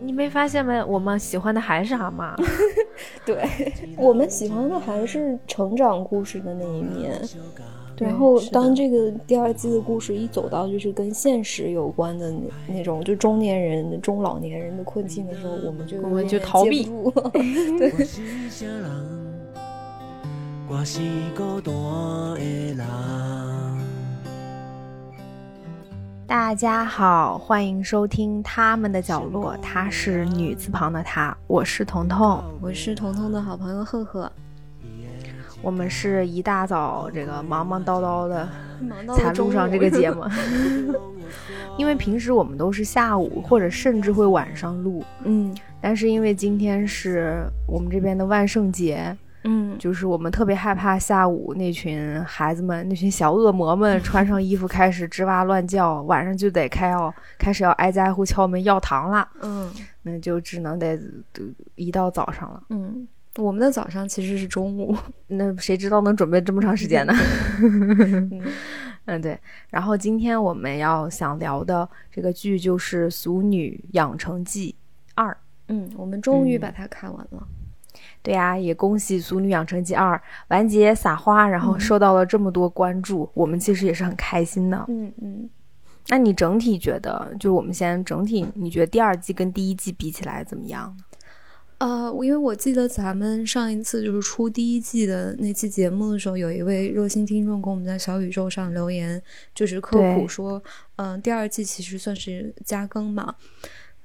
你没发现吗？我们喜欢的还是阿妈。对，我们喜欢的还是成长故事的那一面。然后，当这个第二季的故事一走到就是跟现实有关的那那种，就中年人、中老年人的困境的时候，我们就我们就逃避。对。大家好，欢迎收听他们的角落。她是女字旁的她，我是彤彤，我是彤彤的好朋友赫赫。我们是一大早这个忙忙叨叨的才录上这个节目，因为平时我们都是下午或者甚至会晚上录，嗯，但是因为今天是我们这边的万圣节。嗯，就是我们特别害怕下午那群孩子们、那群小恶魔们 穿上衣服开始吱哇乱叫，晚上就得开要开始要挨家挨户敲门要糖了。嗯，那就只能得一到早上了。嗯，我们的早上其实是中午，那谁知道能准备这么长时间呢？嗯，对。然后今天我们要想聊的这个剧就是《俗女养成记二》。嗯，我们终于把它看完了。对呀，也恭喜《俗女养成记二》完结撒花，然后受到了这么多关注，我们其实也是很开心的。嗯嗯，那你整体觉得，就是我们先整体，你觉得第二季跟第一季比起来怎么样呢？呃，因为我记得咱们上一次就是出第一季的那期节目的时候，有一位热心听众给我们在小宇宙上留言，就是科普说，嗯，第二季其实算是加更嘛。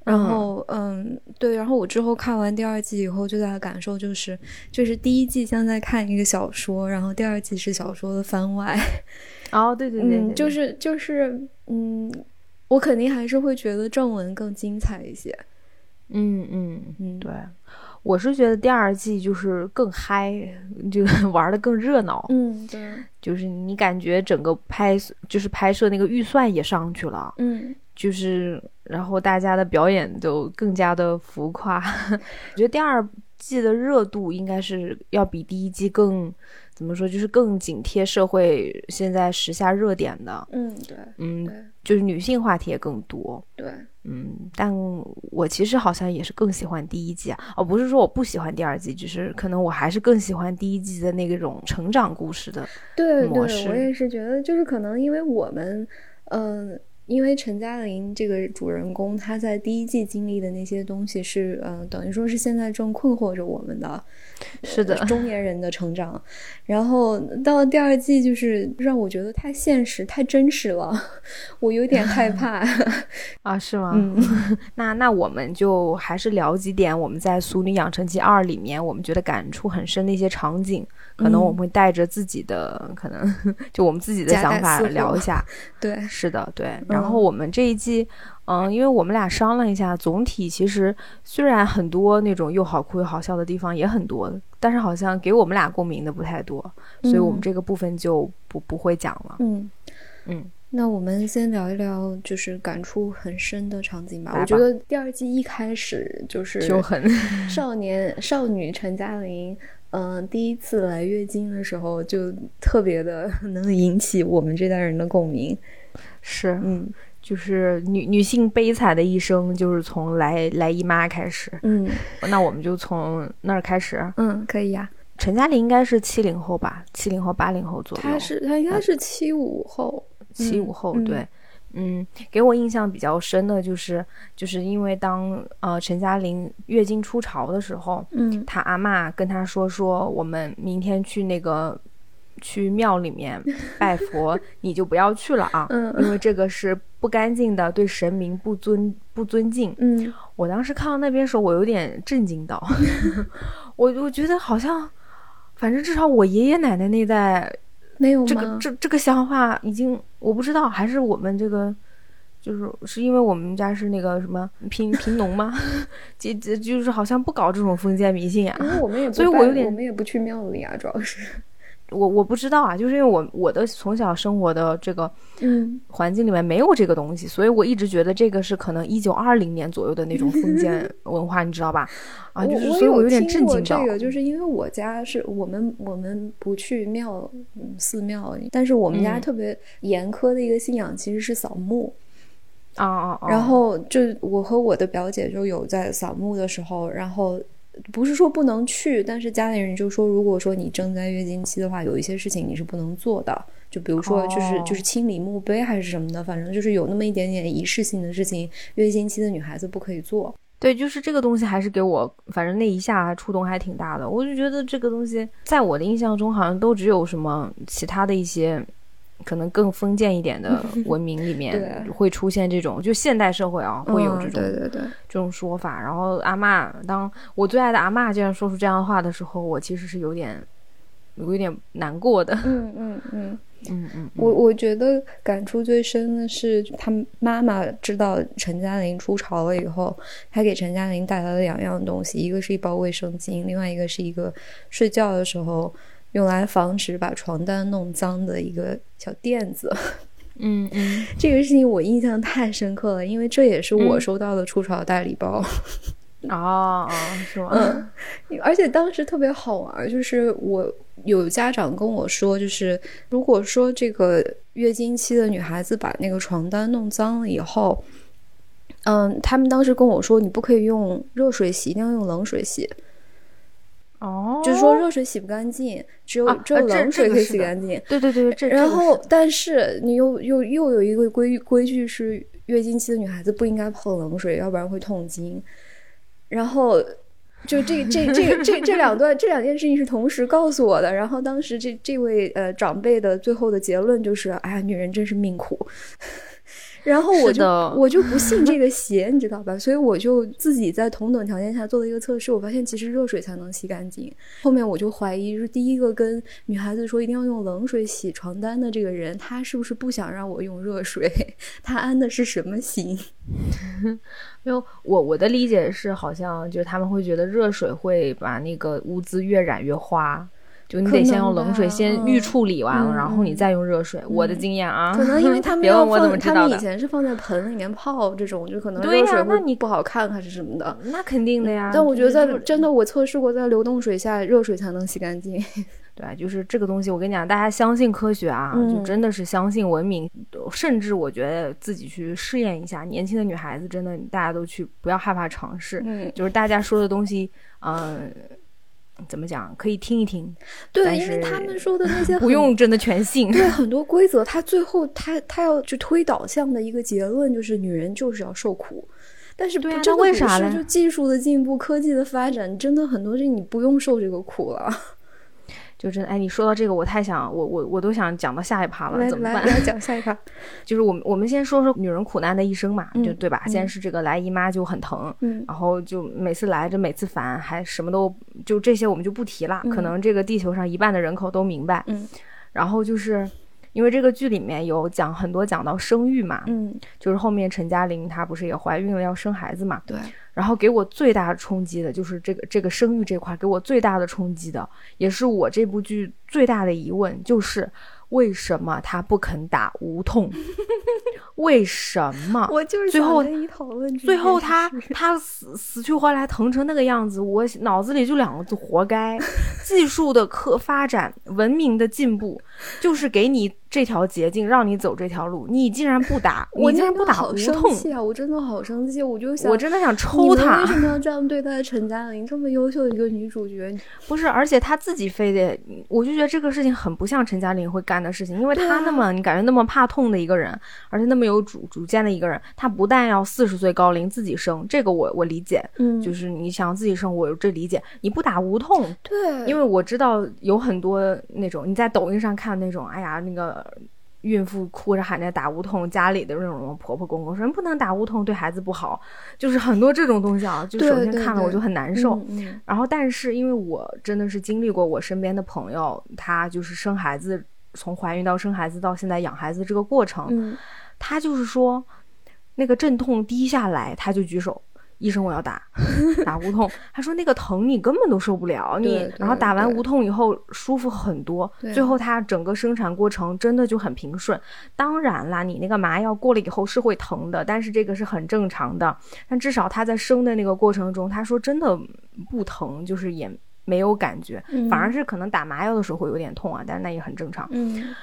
然后，嗯，对，然后我之后看完第二季以后，最大的感受就是，就是第一季像在看一个小说，然后第二季是小说的番外。哦，对对对，就是就是，嗯，我肯定还是会觉得正文更精彩一些。嗯嗯嗯，对，我是觉得第二季就是更嗨，就 玩的更热闹。嗯，对，就是你感觉整个拍就是拍摄那个预算也上去了。嗯。就是，然后大家的表演都更加的浮夸。我觉得第二季的热度应该是要比第一季更，怎么说，就是更紧贴社会现在时下热点的。嗯，对，嗯，就是女性话题也更多。对，嗯，但我其实好像也是更喜欢第一季啊。哦，不是说我不喜欢第二季，只是可能我还是更喜欢第一季的那种成长故事的模式。对，我也是觉得，就是可能因为我们，嗯。因为陈嘉玲这个主人公，她在第一季经历的那些东西是，呃，等于说是现在正困惑着我们的，是的，中年人的成长。然后到了第二季，就是让我觉得太现实、太真实了，我有点害怕 啊，是吗？嗯，那那我们就还是聊几点我们在《俗女养成记二》里面我们觉得感触很深的一些场景。可能我们会带着自己的，可能 就我们自己的想法聊一下。对，是的，对。然后我们这一季，嗯，因为我们俩商量一下，总体其实虽然很多那种又好哭又好笑的地方也很多，但是好像给我们俩共鸣的不太多，所以我们这个部分就不不会讲了。嗯嗯，那我们先聊一聊就是感触很深的场景吧。我觉得第二季一开始就是就很 少年少女陈嘉玲。嗯，第一次来月经的时候就特别的能引起我们这代人的共鸣，是，嗯，就是女女性悲惨的一生就是从来来姨妈开始，嗯，那我们就从那儿开始，嗯，可以呀。陈嘉玲应该是七零后吧，七零后八零后左右，她是她应该是七五后，七五后对。嗯，给我印象比较深的就是，就是因为当呃陈嘉玲月经初潮的时候，嗯，她阿妈跟她说说，我们明天去那个去庙里面 拜佛，你就不要去了啊，嗯，因为这个是不干净的，对神明不尊不尊敬。嗯，我当时看到那边时候，我有点震惊到，我我觉得好像，反正至少我爷爷奶奶那代。没有这个这这个想法已经我不知道，还是我们这个就是是因为我们家是那个什么贫贫农吗？就就是好像不搞这种封建迷信啊。因为我们也所以我有点我们也不去庙里啊，主要是。我我不知道啊，就是因为我我的从小生活的这个嗯环境里面没有这个东西，所以我一直觉得这个是可能一九二零年左右的那种封建 文化，你知道吧？啊，就是所以我有点震惊这个，就是因为我家是我们我们不去庙寺庙，但是我们家特别严苛的一个信仰其实是扫墓。啊啊啊！然后就我和我的表姐就有在扫墓的时候，然后不是说不能去，但是家里人就说，如果说你正在月经期的话，有一些事情你是不能做的，就比如说就是就是清理墓碑还是什么的，反正就是有那么一点点仪式性的事情，月经期的女孩子不可以做。对，就是这个东西还是给我，反正那一下触动还挺大的。我就觉得这个东西在我的印象中好像都只有什么其他的一些。可能更封建一点的 文明里面会出现这种，就现代社会啊会有这种对对对这种说法。然后阿妈，当我最爱的阿妈竟然说出这样的话的时候，我其实是有点有点难过的。嗯嗯嗯 嗯嗯，我我觉得感触最深的是，他妈妈知道陈嘉玲出潮了以后，他给陈嘉玲带来了两样东西，一个是一包卫生巾，另外一个是一个睡觉的时候。用来防止把床单弄脏的一个小垫子，嗯嗯，这个事情我印象太深刻了，因为这也是我收到的初潮大礼包。哦哦，是吗？嗯，而且当时特别好玩，就是我有家长跟我说，就是如果说这个月经期的女孩子把那个床单弄脏了以后，嗯，他们当时跟我说，你不可以用热水洗，一定要用冷水洗。哦，就是说热水洗不干净，只有只有冷水可以洗干净。对对对，这然后但是你又又又有一个规规矩是，月经期的女孩子不应该碰冷水，要不然会痛经。然后就这这这这这两段这两件事情是同时告诉我的。然后当时这这位呃长辈的最后的结论就是：哎呀，女人真是命苦。然后我就我就不信这个 邪，你知道吧？所以我就自己在同等条件下做了一个测试，我发现其实热水才能洗干净。后面我就怀疑是第一个跟女孩子说一定要用冷水洗床单的这个人，他是不是不想让我用热水？他安的是什么心？因为我我的理解是，好像就是他们会觉得热水会把那个污渍越染越花。就你得先用冷水先预处理完了，然后你再用热水。我的经验啊，可能因为他 们别问我怎么知道的。他们以前是放在盆里面泡这种，就可能热水那你不好看还是什么的。那肯定的呀。但我觉得在真的，我测试过，在流动水下热水才能洗干净。对，就是这个东西，我跟你讲，大家相信科学啊，就真的是相信文明，甚至我觉得自己去试验一下。年轻的女孩子真的，大家都去不要害怕尝试。嗯，就是大家说的东西，嗯。怎么讲？可以听一听，对，因为他们说的那些 不用真的全信。对，很多规则，他最后他他要去推导向的一个结论就是，女人就是要受苦。但是，对啊，那为啥呢？就技术的进步，科技的发展，真的很多是你不用受这个苦了。就真的哎，你说到这个，我太想我我我都想讲到下一趴了，怎么办？来讲下一趴，就是我们我们先说说女人苦难的一生嘛，就对吧？先是这个来姨妈就很疼，嗯，然后就每次来就每次烦，还什么都就这些我们就不提了，可能这个地球上一半的人口都明白，嗯，然后就是因为这个剧里面有讲很多讲到生育嘛，嗯，就是后面陈嘉玲她不是也怀孕了要生孩子嘛，对。然后给我最大的冲击的就是这个这个生育这块，给我最大的冲击的，也是我这部剧最大的疑问，就是为什么他不肯打无痛？为什么？我就是最后讨论，最后他他死死去活来疼成那个样子，我脑子里就两个字：活该。技术的科发展，文明的进步，就是给你这条捷径，让你走这条路。你竟然不打，你竟然不打无痛啊！我真的好生气，我就想，我真的想抽他。为什么要这样对待陈嘉玲这么优秀的一个女主角？不是，而且她自己非得，我就觉得这个事情很不像陈嘉玲会干的事情，因为她那么你感觉那么怕痛的一个人，而且那么有主主见的一个人，她不但要四十岁高龄自己生，这个我我理解，嗯，就是你想自己生，我这理解。你不打无痛，对。因为我知道有很多那种你在抖音上看那种，哎呀，那个孕妇哭着喊着打无痛，家里的那种婆婆公公说不能打无痛，对孩子不好，就是很多这种东西啊。就首先看了我就很难受。然后，但是因为我真的是经历过我身边的朋友，她就是生孩子，从怀孕到生孩子到现在养孩子这个过程，她就是说那个阵痛低下来，她就举手。医生，我要打 打无痛。他说那个疼你根本都受不了，你然后打完无痛以后舒服很多。最后他整个生产过程真的就很平顺。当然啦，你那个麻药过了以后是会疼的，但是这个是很正常的。但至少他在生的那个过程中，他说真的不疼，就是也没有感觉，反而是可能打麻药的时候会有点痛啊，但是那也很正常。嗯。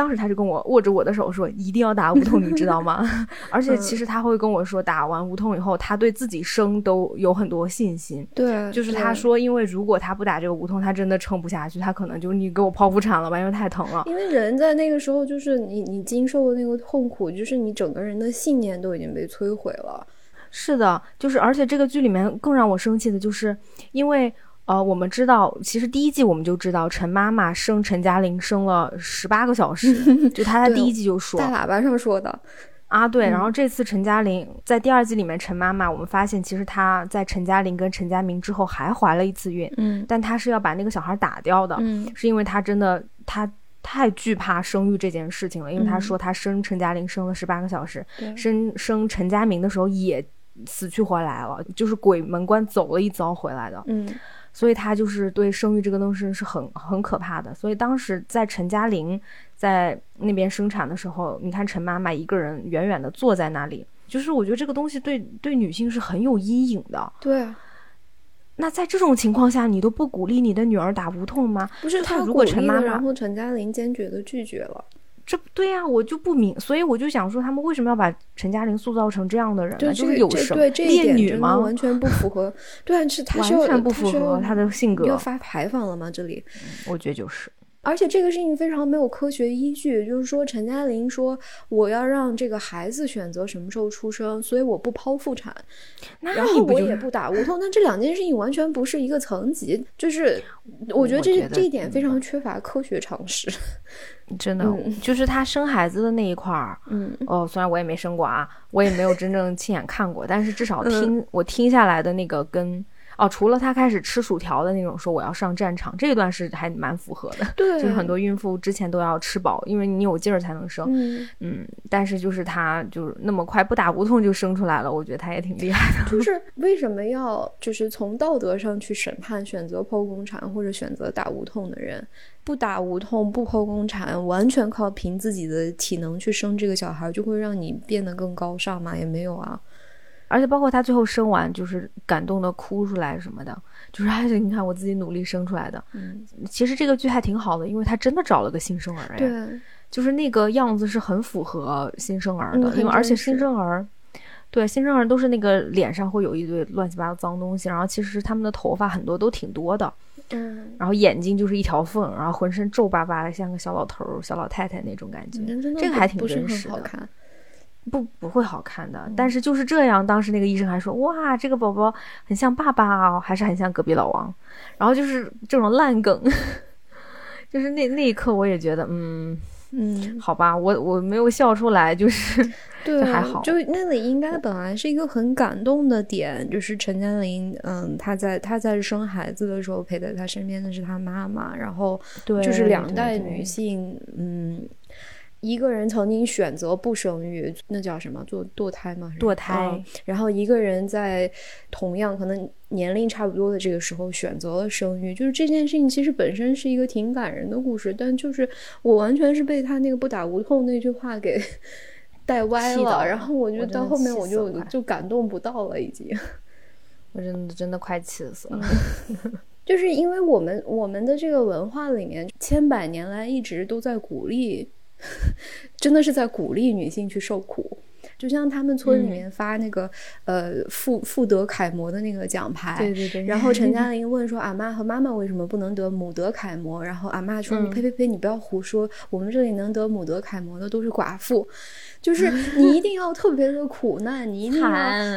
当时他就跟我握着我的手说，一定要打无痛，你知道吗？而且其实他会跟我说，打完无痛以后，他对自己生都有很多信心。对，就是他说，因为如果他不打这个无痛，他真的撑不下去，他可能就你给我剖腹产了吧，因为太疼了。因为人在那个时候，就是你你经受的那个痛苦，就是你整个人的信念都已经被摧毁了。是的，就是而且这个剧里面更让我生气的就是，因为。呃，我们知道，其实第一季我们就知道陈妈妈生陈嘉玲生了十八个小时，就她在第一季就说大喇叭上说的啊，对。然后这次陈嘉玲在第二季里面，陈妈妈我们发现其实她在陈嘉玲跟陈佳明之后还怀了一次孕，嗯，但她是要把那个小孩打掉的，嗯，是因为她真的她太惧怕生育这件事情了，因为她说她生陈嘉玲生了十八个小时，生生陈佳明的时候也死去活来了，就是鬼门关走了一遭回来的，嗯。所以他就是对生育这个东西是很很可怕的。所以当时在陈嘉玲在那边生产的时候，你看陈妈妈一个人远远的坐在那里，就是我觉得这个东西对对女性是很有阴影的。对。那在这种情况下，你都不鼓励你的女儿打无痛吗？不是，他如果陈妈妈，然后陈嘉玲坚决的拒绝了。这不对呀，我就不明，所以我就想说，他们为什么要把陈嘉玲塑造成这样的人呢？就是有什么烈女吗？完全不符合，对，是他完全不符合他的性格。要发牌坊了吗？这里，我觉得就是。而且这个事情非常没有科学依据，就是说陈嘉玲说我要让这个孩子选择什么时候出生，所以我不剖腹产，然后我也不打无痛，那这两件事情完全不是一个层级，就是我觉得这这一点非常缺乏科学常识。真的，就是他生孩子的那一块儿，嗯，哦，虽然我也没生过啊，我也没有真正亲眼看过，但是至少听我听下来的那个跟。哦，除了他开始吃薯条的那种，说我要上战场，这一段是还蛮符合的。对，就是很多孕妇之前都要吃饱，因为你有劲儿才能生。嗯嗯，但是就是他就是那么快不打无痛就生出来了，我觉得他也挺厉害的。就 是为什么要就是从道德上去审判选择剖宫产或者选择打无痛的人？不打无痛不剖宫产，完全靠凭自己的体能去生这个小孩，就会让你变得更高尚吗？也没有啊。而且包括他最后生完，就是感动的哭出来什么的，就是还是你看我自己努力生出来的。嗯，其实这个剧还挺好的，因为他真的找了个新生儿呀。对，就是那个样子是很符合新生儿的，因为而且新生儿，对新生儿都是那个脸上会有一堆乱七八糟脏东西，然后其实他们的头发很多都挺多的。嗯，然后眼睛就是一条缝，然后浑身皱巴巴的，像个小老头儿、小老太太那种感觉。这个还挺真实的。不不不会好看的，但是就是这样。当时那个医生还说：“哇，这个宝宝很像爸爸哦，还是很像隔壁老王。”然后就是这种烂梗，就是那那一刻我也觉得，嗯嗯，好吧，我我没有笑出来，就是 对还好。就那里应该本来是一个很感动的点，就是陈嘉玲，嗯，她在她在生孩子的时候陪在她身边的是她妈妈，然后对，就是两代女性，嗯。一个人曾经选择不生育，那叫什么？做堕胎吗？堕胎。然后一个人在同样可能年龄差不多的这个时候选择了生育，就是这件事情其实本身是一个挺感人的故事，但就是我完全是被他那个不打无痛那句话给带歪了。然后我觉得到后面我就就感动不到了，已经。我真的真的快气死了。就是因为我们我们的这个文化里面千百年来一直都在鼓励。真的是在鼓励女性去受苦，就像他们村里面发那个呃妇妇德楷模的那个奖牌，对对对。然后陈嘉 玲问说：“阿妈和妈妈为什么不能得母德楷模？”然后阿妈说：“你呸呸呸，你不要胡说，我们这里能得母德楷模的都是寡妇。”就是 你一定要特别的苦难，你一定要，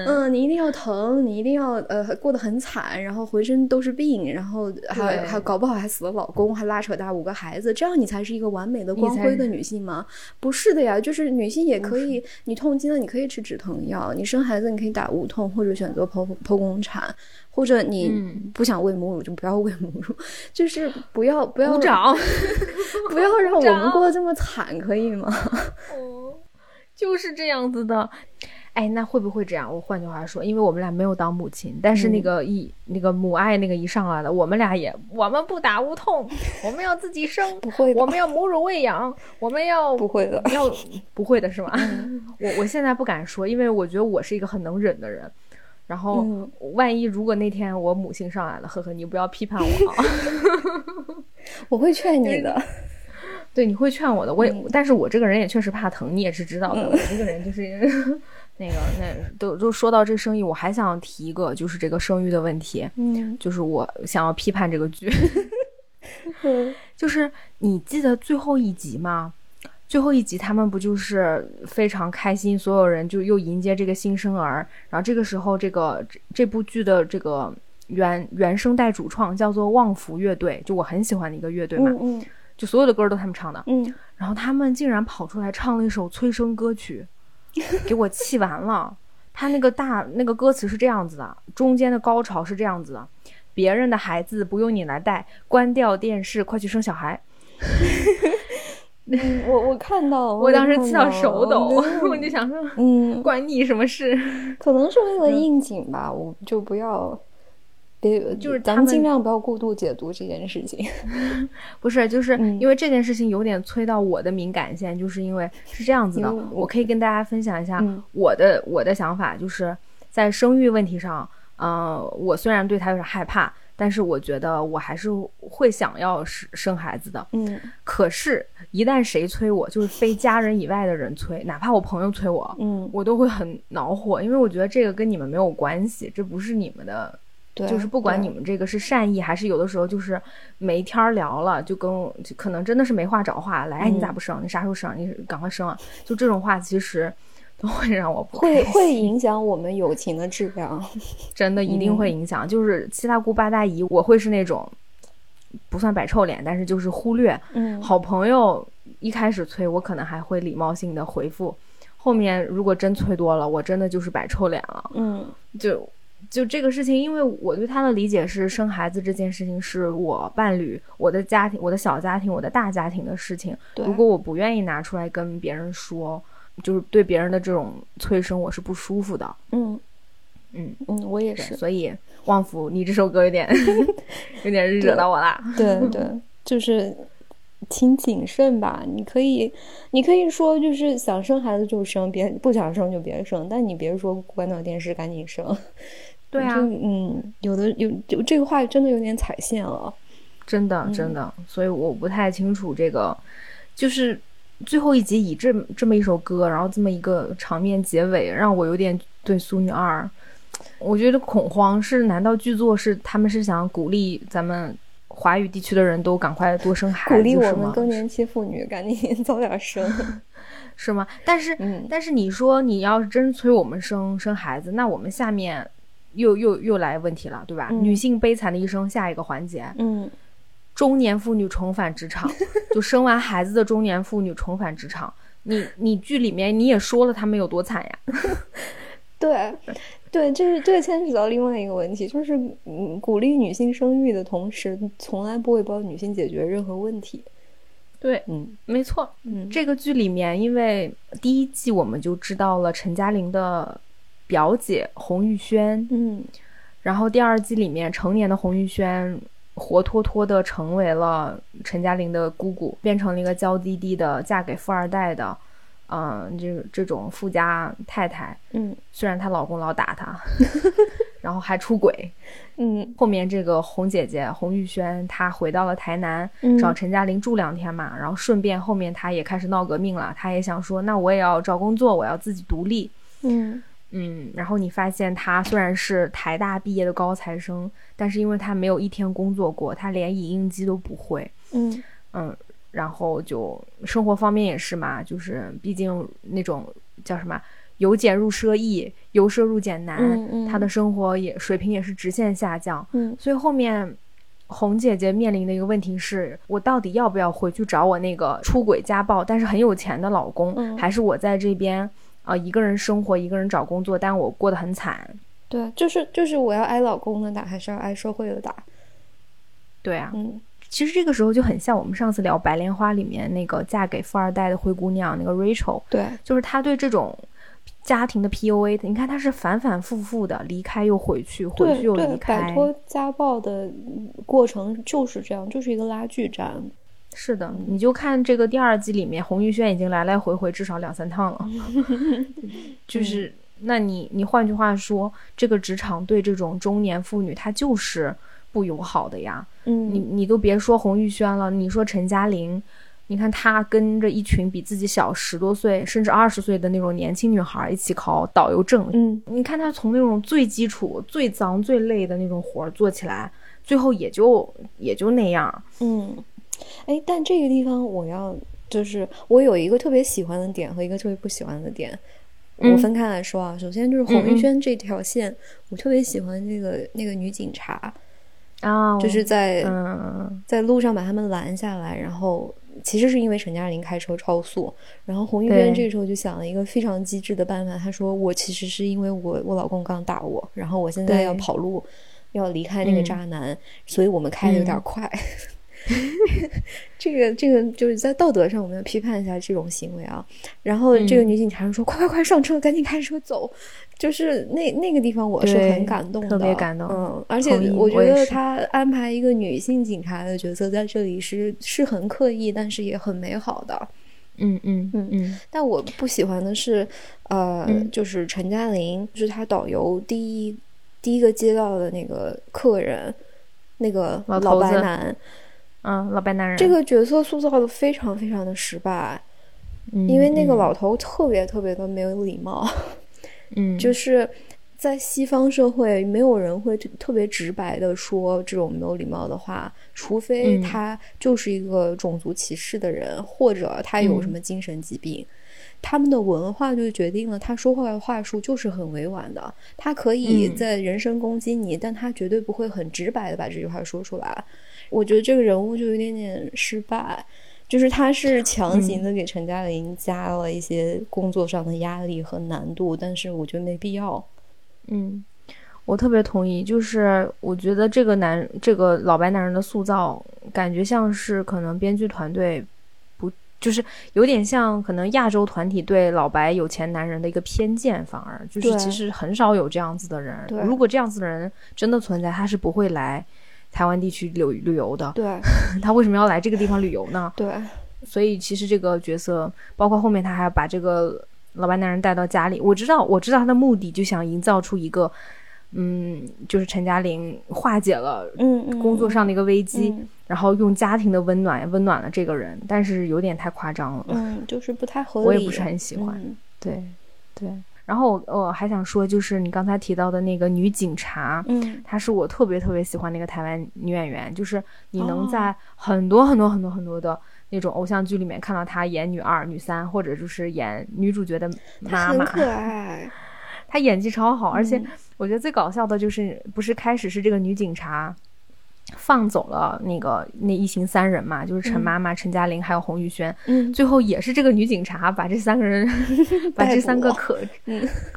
嗯，你一定要疼，你一定要呃过得很惨，然后浑身都是病，然后还还搞不好还死了老公，还拉扯大五个孩子，这样你才是一个完美的光辉的女性吗？不是的呀，就是女性也可以，你痛经了你可以吃止疼药，你生孩子你可以打无痛或者选择剖剖宫产，或者你不想喂母乳就不要喂母乳，就是不要不要鼓掌，不要让我们过得这么惨，可以吗？就是这样子的，哎，那会不会这样？我换句话说，因为我们俩没有当母亲，但是那个一那个母爱那个一上来了，我们俩也我们不打无痛，我们要自己生，不会，我们要母乳喂养，我们要 不会的，要不会的是吗？我我现在不敢说，因为我觉得我是一个很能忍的人。然后万一如果那天我母性上来了，呵呵，你不要批判我啊，我会劝你的。对，你会劝我的，我也，但是我这个人也确实怕疼，你也是知道的。我这个人就是那个，那都都说到这个生意，我还想提一个，就是这个生育的问题。嗯，就是我想要批判这个剧。就是你记得最后一集吗？最后一集他们不就是非常开心，所有人就又迎接这个新生儿。然后这个时候，这个这部剧的这个原原声带主创叫做旺福乐队，就我很喜欢的一个乐队嘛。嗯嗯。就所有的歌都他们唱的。嗯。然后他们竟然跑出来唱了一首催生歌曲，给我气完了。他那个大那个歌词是这样子的，中间的高潮是这样子的。别人的孩子不用你来带，关掉电视，快去生小孩。嗯，我我看到，我当时气到手抖，我就想说，嗯，关你什么事？可能是为了应景吧，我就不要，别就是咱们尽量不要过度解读这件事情。不是，就是因为这件事情有点催到我的敏感线，就是因为是这样子的，我可以跟大家分享一下我的我的想法，就是在生育问题上。嗯，我虽然对他有点害怕，但是我觉得我还是会想要生生孩子的。嗯，可是，一旦谁催我，就是非家人以外的人催，哪怕我朋友催我，嗯，我都会很恼火，因为我觉得这个跟你们没有关系，这不是你们的，就是不管你们这个是善意还是有的时候就是没天聊了，就跟可能真的是没话找话来，哎你咋不生？你啥时候生？你赶快生啊！就这种话，其实 都。会让我不会会影响我们友情的质量，真的一定会影响。就是七大姑八大姨，我会是那种不算摆臭脸，但是就是忽略。嗯，好朋友一开始催我，可能还会礼貌性的回复。后面如果真催多了，我真的就是摆臭脸了。嗯，就就这个事情，因为我对他的理解是，生孩子这件事情是我伴侣、我的家庭、我的小家庭、我的大家庭的事情。如果我不愿意拿出来跟别人说。就是对别人的这种催生，我是不舒服的。嗯嗯嗯，我也是。所以旺福，你这首歌有点 有点惹到我啦。对对，就是挺谨慎吧。你可以你可以说，就是想生孩子就生，别不想生就别生。但你别说关掉电视赶紧生。对啊，嗯，有的有就这个话真的有点踩线了，真的真的。所以我不太清楚这个，就是。最后一集以这这么一首歌，然后这么一个场面结尾，让我有点对《苏女二》，我觉得恐慌。是难道剧作是他们是想鼓励咱们华语地区的人都赶快多生孩子，鼓励我们更年期妇女赶紧 早点生，是吗？但是，但是你说你要是真催我们生生孩子，那我们下面又又又来问题了，对吧？女性悲惨的一生，下一个环节，嗯。中年妇女重返职场，就生完孩子的中年妇女重返职场。你你剧里面你也说了他们有多惨呀？对，对，这是这牵扯到另外一个问题，就是嗯，鼓励女性生育的同时，从来不会帮女性解决任何问题。对，嗯，没错，嗯，这个剧里面，因为第一季我们就知道了陈嘉玲的表姐洪玉轩，嗯，然后第二季里面成年的洪玉轩。活脱脱的成为了陈嘉玲的姑姑，变成了一个娇滴滴的嫁给富二代的，嗯，这这种富家太太。嗯，虽然她老公老打她，然后还出轨。嗯，后面这个红姐姐洪玉轩，她回到了台南找陈嘉玲住两天嘛，然后顺便后面她也开始闹革命了，她也想说，那我也要找工作，我要自己独立。嗯。嗯，然后你发现他虽然是台大毕业的高材生，但是因为他没有一天工作过，他连影印机都不会。嗯嗯，然后就生活方面也是嘛，就是毕竟那种叫什么由俭入奢易，由奢入俭难，他的生活也水平也是直线下降。嗯，所以后面红姐姐面临的一个问题是，我到底要不要回去找我那个出轨家暴但是很有钱的老公，还是我在这边？啊，一个人生活，一个人找工作，但我过得很惨。对，就是就是我要挨老公的打，还是要挨社会的打？对啊，嗯，其实这个时候就很像我们上次聊《白莲花》里面那个嫁给富二代的灰姑娘，那个 Rachel。对，就是她对这种家庭的 PUA，你看她是反反复复的离开又回去，回去又离开。摆脱家暴的过程就是这样，就是一个拉锯战。是的，你就看这个第二季里面，洪玉轩已经来来回回至少两三趟了。就是，那你你换句话说，这个职场对这种中年妇女，她就是不友好的呀。嗯，你你都别说洪玉轩了，你说陈嘉玲，你看她跟着一群比自己小十多岁甚至二十岁的那种年轻女孩一起考导游证。嗯，你看她从那种最基础、最脏、最累的那种活儿做起来，最后也就也就那样。嗯，哎，但这个地方我要就是我有一个特别喜欢的点和一个特别不喜欢的点，我分开来说啊。首先就是洪玉轩这条线，我特别喜欢那个那个女警察啊，就是在嗯在路上把他们拦下来，然后。其实是因为陈嘉玲开车超速，然后洪玉轩这时候就想了一个非常机智的办法。他说：“我其实是因为我我老公刚打我，然后我现在要跑路，要离开那个渣男，所以我们开的有点快。这个这个就是在道德上我们要批判一下这种行为啊。然后这个女警察说：快快快上车，赶紧开车走。”就是那那个地方，我是很感动的，特别感动。嗯，而且我觉得他安排一个女性警察的角色在这里是是很刻意，但是也很美好的。嗯嗯嗯嗯。但我不喜欢的是，呃，就是陈嘉玲，就是他导游第一第一个接到的那个客人，那个老白男。嗯，老白男人。这个角色塑造的非常非常的失败，因为那个老头特别特别的没有礼貌。嗯，就是在西方社会，没有人会特别直白的说这种没有礼貌的话，除非他就是一个种族歧视的人，或者他有什么精神疾病。他们的文化就决定了，他说话的话术就是很委婉的，他可以在人身攻击你，但他绝对不会很直白的把这句话说出来。我觉得这个人物就有点点失败。就是他是强行的给陈嘉玲加了一些工作上的压力和难度，但是我觉得没必要。嗯，我特别同意。就是我觉得这个男这个老白男人的塑造，感觉像是可能编剧团队不就是有点像可能亚洲团体对老白有钱男人的一个偏见，反而就是其实很少有这样子的人。如果这样子的人真的存在，他是不会来。台湾地区旅旅游的，对，他为什么要来这个地方旅游呢？对，所以其实这个角色，包括后面他还要把这个老白男人带到家里。我知道，我知道他的目的就想营造出一个，嗯，就是陈嘉玲化解了嗯工作上的一个危机，然后用家庭的温暖温暖了这个人，但是有点太夸张了，嗯，就是不太合理，我也不是很喜欢，对，对。然后我我还想说，就是你刚才提到的那个女警察，嗯，她是我特别特别喜欢那个台湾女演员，就是你能在很多很多很多很多的那种偶像剧里面看到她演女二、女三，或者就是演女主角的妈妈，很可爱，她演技超好，而且我觉得最搞笑的就是，不是开始是这个女警察。放走了那个那一行三人嘛，就是陈妈妈、陈嘉玲还有洪玉轩。嗯，最后也是这个女警察把这三个人，把这三个可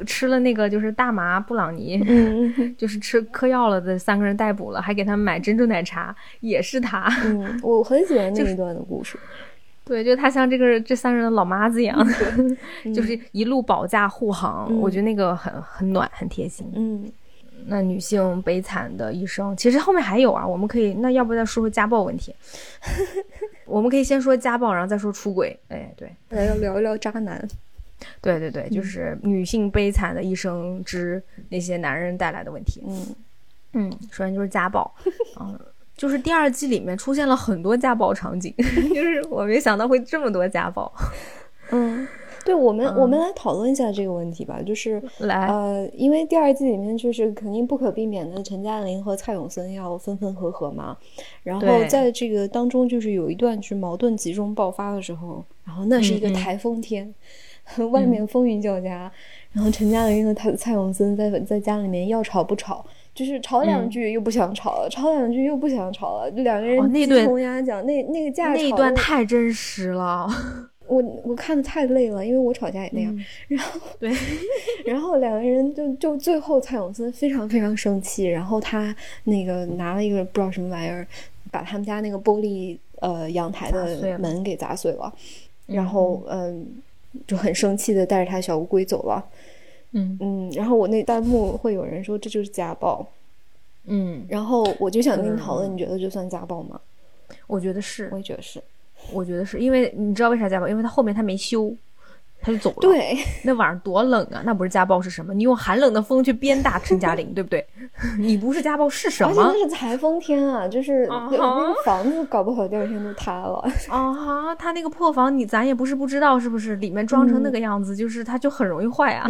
吃了那个就是大麻布朗尼，嗯，就是吃嗑药了的三个人逮捕了，还给他们买珍珠奶茶，也是他。嗯，我很喜欢那一段的故事。对，就他像这个这三人的老妈子一样，就是一路保驾护航。我觉得那个很很暖，很贴心。嗯。那女性悲惨的一生，其实后面还有啊，我们可以那要不再说说家暴问题？我们可以先说家暴，然后再说出轨。哎，对，来要聊一聊渣男。对对对，就是女性悲惨的一生之那些男人带来的问题。嗯嗯，首先就是家暴，嗯，就是第二季里面出现了很多家暴场景，就是我没想到会这么多家暴。嗯。对我们，我们来讨论一下这个问题吧。就是来，呃，因为第二季里面就是肯定不可避免的，陈嘉玲和蔡永森要分分合合嘛。然后在这个当中，就是有一段是矛盾集中爆发的时候，然后那是一个台风天，外面风雨交加，然后陈嘉玲和他蔡永森在在家里面要吵不吵，就是吵两句又不想吵了，吵两句又不想吵了，就两个人鸡同鸭讲。那那个架那一段太真实了。我我看的太累了，因为我吵架也那样。然后对，然后两个人就就最后蔡永森非常非常生气，然后他那个拿了一个不知道什么玩意儿，把他们家那个玻璃呃阳台的门给砸碎了，然后嗯就很生气的带着他小乌龟走了。嗯嗯，然后我那弹幕会有人说这就是家暴。嗯，然后我就想跟你讨论，你觉得这算家暴吗？我觉得是，我也觉得是。我觉得是因为你知道为啥加吗？因为他后面他没修，他就走了。对，那晚上多冷啊！那不是家暴是什么？你用寒冷的风去鞭打陈嘉玲，对不对？你不是家暴是什么？而且那是台风天啊，就是那个房子搞不好第二天就塌了。啊哈，他那个破房，你咱也不是不知道，是不是？里面装成那个样子，就是它就很容易坏啊。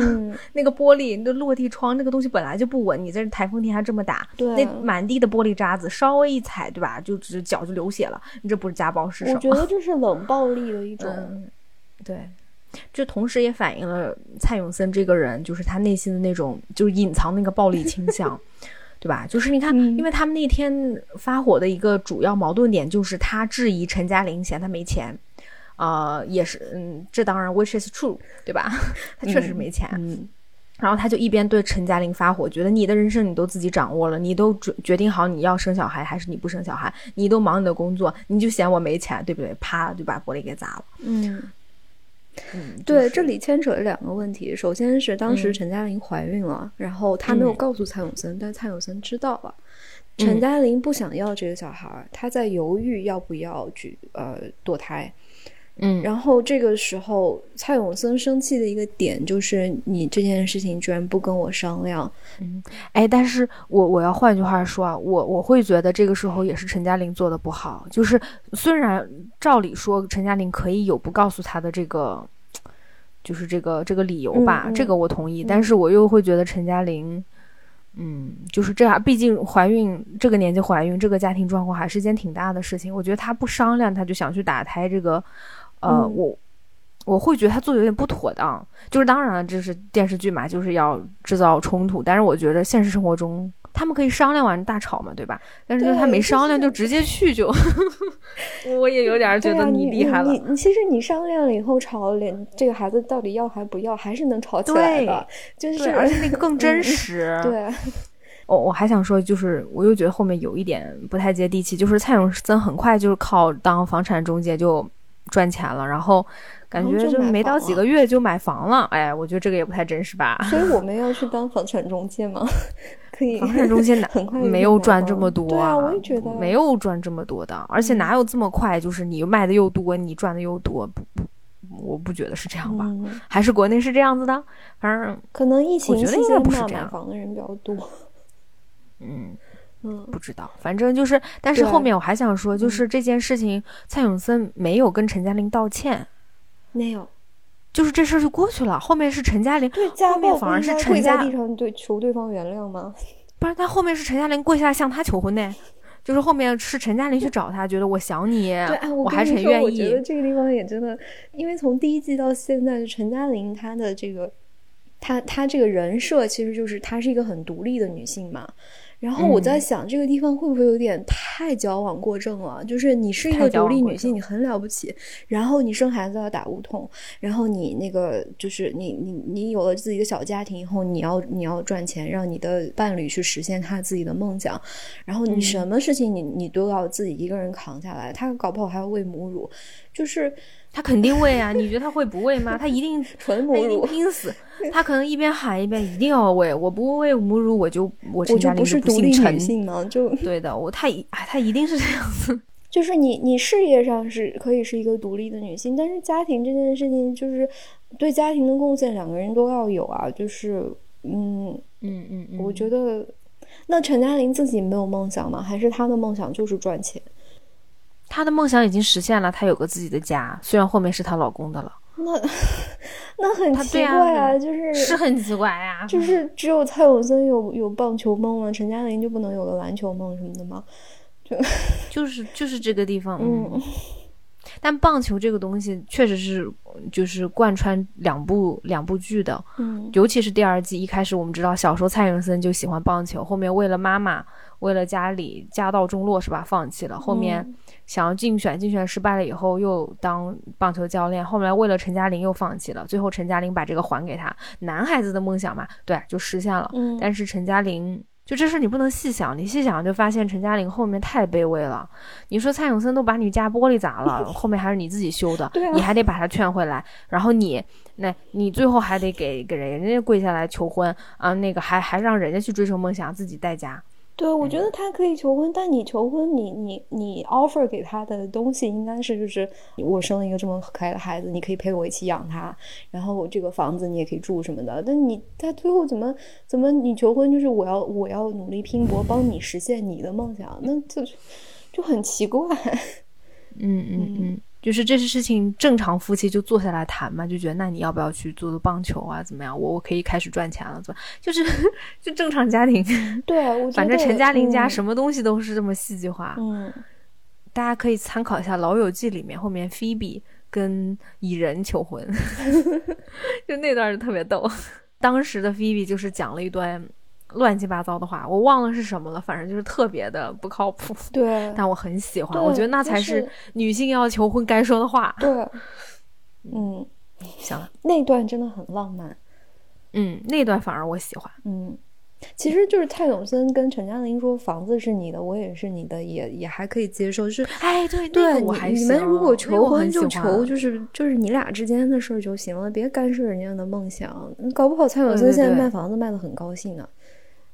那个玻璃，那落地窗那个东西本来就不稳，你在台风天还这么打，那满地的玻璃渣子，稍微一踩，对吧？就只脚就流血了。你这不是家暴是什么？我觉得这是冷暴力的一种。对。这同时也反映了蔡永森这个人，就是他内心的那种，就是隐藏那个暴力倾向，对吧？就是你看，因为他们那天发火的一个主要矛盾点，就是他质疑陈嘉玲嫌他没钱，啊，也是，嗯，这当然 which is true，对吧？他确实没钱，嗯，然后他就一边对陈嘉玲发火，觉得你的人生你都自己掌握了，你都决决定好你要生小孩还是你不生小孩，你都忙你的工作，你就嫌我没钱，对不对？啪就把玻璃给砸了，嗯。嗯，对，这里牵扯了两个问题。首先是当时陈嘉玲怀孕了，然后她没有告诉蔡永森，但蔡永森知道了。陈嘉玲不想要这个小孩，她在犹豫要不要去呃堕胎。嗯，然后这个时候蔡永森生气的一个点就是你这件事情居然不跟我商量。嗯，哎，但是我我要换句话说啊，我我会觉得这个时候也是陈嘉玲做的不好。就是虽然照理说陈嘉玲可以有不告诉他的这个，就是这个这个理由吧，这个我同意。但是我又会觉得陈嘉玲，嗯，就是这样，毕竟怀孕这个年纪怀孕，这个家庭状况还是件挺大的事情。我觉得他不商量，他就想去打胎这个。呃，我我会觉得他做的有点不妥当，就是当然了，这是电视剧嘛，就是要制造冲突。但是我觉得现实生活中他们可以商量完大吵嘛，对吧？但是就他没商量就直接去就，我也有点觉得你厉害了。你你其实你商量了以后吵，连这个孩子到底要还不要，还是能吵起来的。就是而且那个更真实。对。我我还想说，就是我又觉得后面有一点不太接地气，就是蔡永森很快就是靠当房产中介就。赚钱了，然后感觉就没到几个月就买房了。哎，我觉得这个也不太真实吧。所以我 们要去当房产中介吗？可以。房产中介 哪没有赚这么多。对啊，我也觉得没有赚这么多的，而且哪有这么快？就是你卖的又多，你赚的又多，不不，我不觉得是这样吧？还是国内是这样子的？反正可能疫情期间嘛，买房的人比较多。嗯。不知道，反正就是，但是后面我还想说，就是这件事情，蔡永森没有跟陈嘉玲道歉，没有，就是这事儿就过去了。后面是陈嘉玲，对，后面反而是陈嘉地上对求对方原谅吗？不是，他后面是陈嘉玲跪下向他求婚呢，就是后面是陈嘉玲去找他，觉得我想你，对，我还是很愿意。我觉得这个地方也真的，因为从第一季到现在，陈嘉玲她的这个，她她这个人设其实就是她是一个很独立的女性嘛。然后我在想，这个地方会不会有点太矫枉过正了？就是你是一个独立女性，你很了不起，然后你生孩子要打无痛，然后你那个就是你你你有了自己的小家庭以后，你要你要赚钱，让你的伴侣去实现他自己的梦想，然后你什么事情你你都要自己一个人扛下来，他搞不好还要喂母乳，就是。他肯定喂啊！你觉得他会不喂吗？他一定纯母乳，拼死。他可能一边喊一边一定要喂。我不喂母乳，我就我陈嘉玲就不姓陈。就 对的，我他一他一定是这样子。就是你你事业上是可以是一个独立的女性，但是家庭这件事情就是对家庭的贡献，两个人都要有啊。就是嗯嗯嗯，我觉得那陈嘉玲自己没有梦想吗？还是她的梦想就是赚钱？她的梦想已经实现了，她有个自己的家，虽然后面是她老公的了。那那很奇怪啊，就是是很奇怪呀，就是只有蔡永森有有棒球梦了，陈嘉玲就不能有个篮球梦什么的吗？就 就是就是这个地方，嗯。但棒球这个东西确实是就是贯穿两部两部剧的，嗯，尤其是第二季一开始我们知道小时候蔡永森就喜欢棒球，后面为了妈妈，为了家里家道中落是吧，放弃了，后面。想要竞选，竞选失败了以后又当棒球教练，后来为了陈嘉玲又放弃了，最后陈嘉玲把这个还给他，男孩子的梦想嘛，对，就实现了。嗯，但是陈嘉玲就这事你不能细想，你细想就发现陈嘉玲后面太卑微了。你说蔡永森都把你家玻璃砸了，后面还是你自己修的，你还得把他劝回来，然后你那你最后还得给给人人家跪下来求婚啊，那个还还让人家去追求梦想，自己带家。对，我觉得他可以求婚，但你求婚，你你你 offer 给他的东西应该是就是我生了一个这么可爱的孩子，你可以陪我一起养他，然后这个房子你也可以住什么的。但你在最后怎么怎么你求婚就是我要我要努力拼搏帮你实现你的梦想，那就就很奇怪。嗯 嗯嗯。就是这些事情，正常夫妻就坐下来谈嘛，就觉得那你要不要去做做棒球啊？怎么样？我我可以开始赚钱了，怎么？就是就正常家庭。对，反正陈嘉玲家什么东西都是这么戏剧化。嗯，大家可以参考一下《老友记》里面后面菲比跟蚁人求婚，就那段就特别逗。当时的菲比就是讲了一段。乱七八糟的话，我忘了是什么了，反正就是特别的不靠谱。对，但我很喜欢，我觉得那才是女性要求婚该说的话。对，嗯，行了，那段真的很浪漫。嗯，那段反而我喜欢。嗯，其实就是蔡永森跟陈嘉玲说房子是你的，我也是你的，也也还可以接受。就是，哎，对对，我还你们如果求婚就求，就是就是你俩之间的事儿就行了，别干涉人家的梦想。搞不好蔡永森现在卖房子卖的很高兴呢。